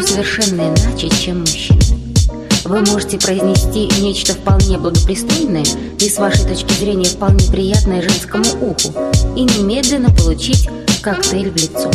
все совершенно иначе, чем мужчина. Вы можете произнести нечто вполне благопристойное и с вашей точки зрения вполне приятное женскому уху и немедленно получить коктейль в лицо.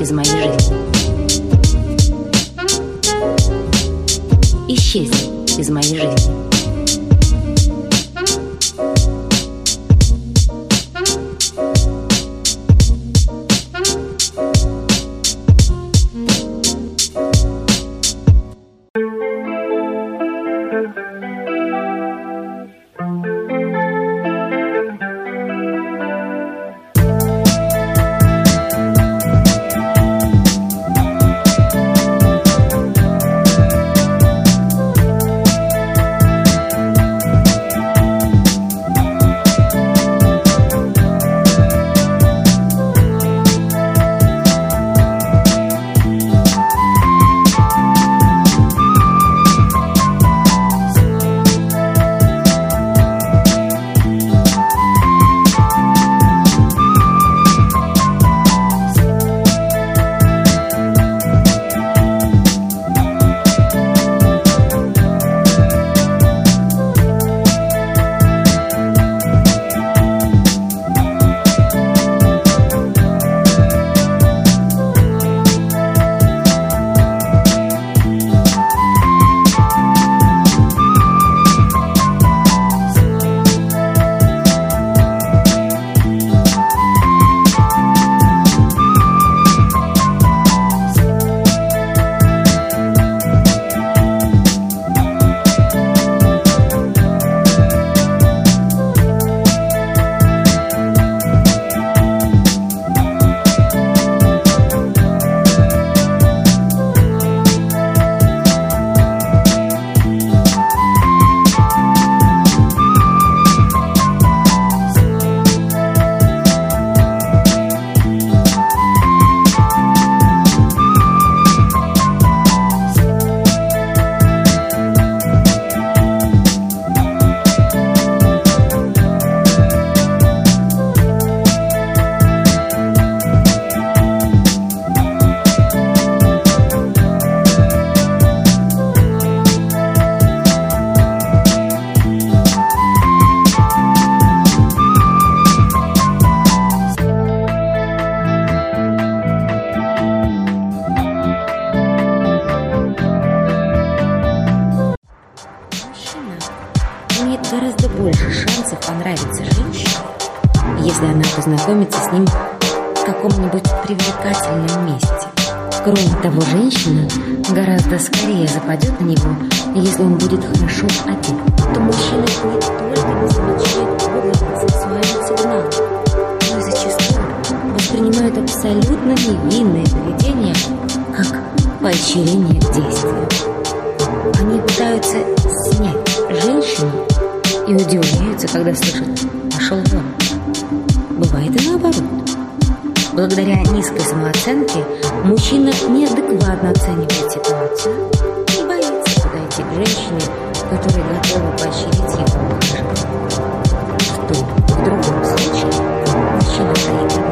исчез из моей жизни. Исчез из моей жизни. собственном месте. Кроме того, женщина гораздо скорее западет на него, если он будет хорошо одет. То мужчина не только не замечает подобных сексуальных сигналов, но и зачастую воспринимают абсолютно невинное поведение как поощрение к действию. Они пытаются снять женщину и удивляются, когда слышат «пошел вон». Бывает и наоборот – Благодаря низкой самооценке мужчина неадекватно оценивает ситуацию и боится подойти к женщине, которая готова поощрить его ухаживание. В в другом случае мужчина стоит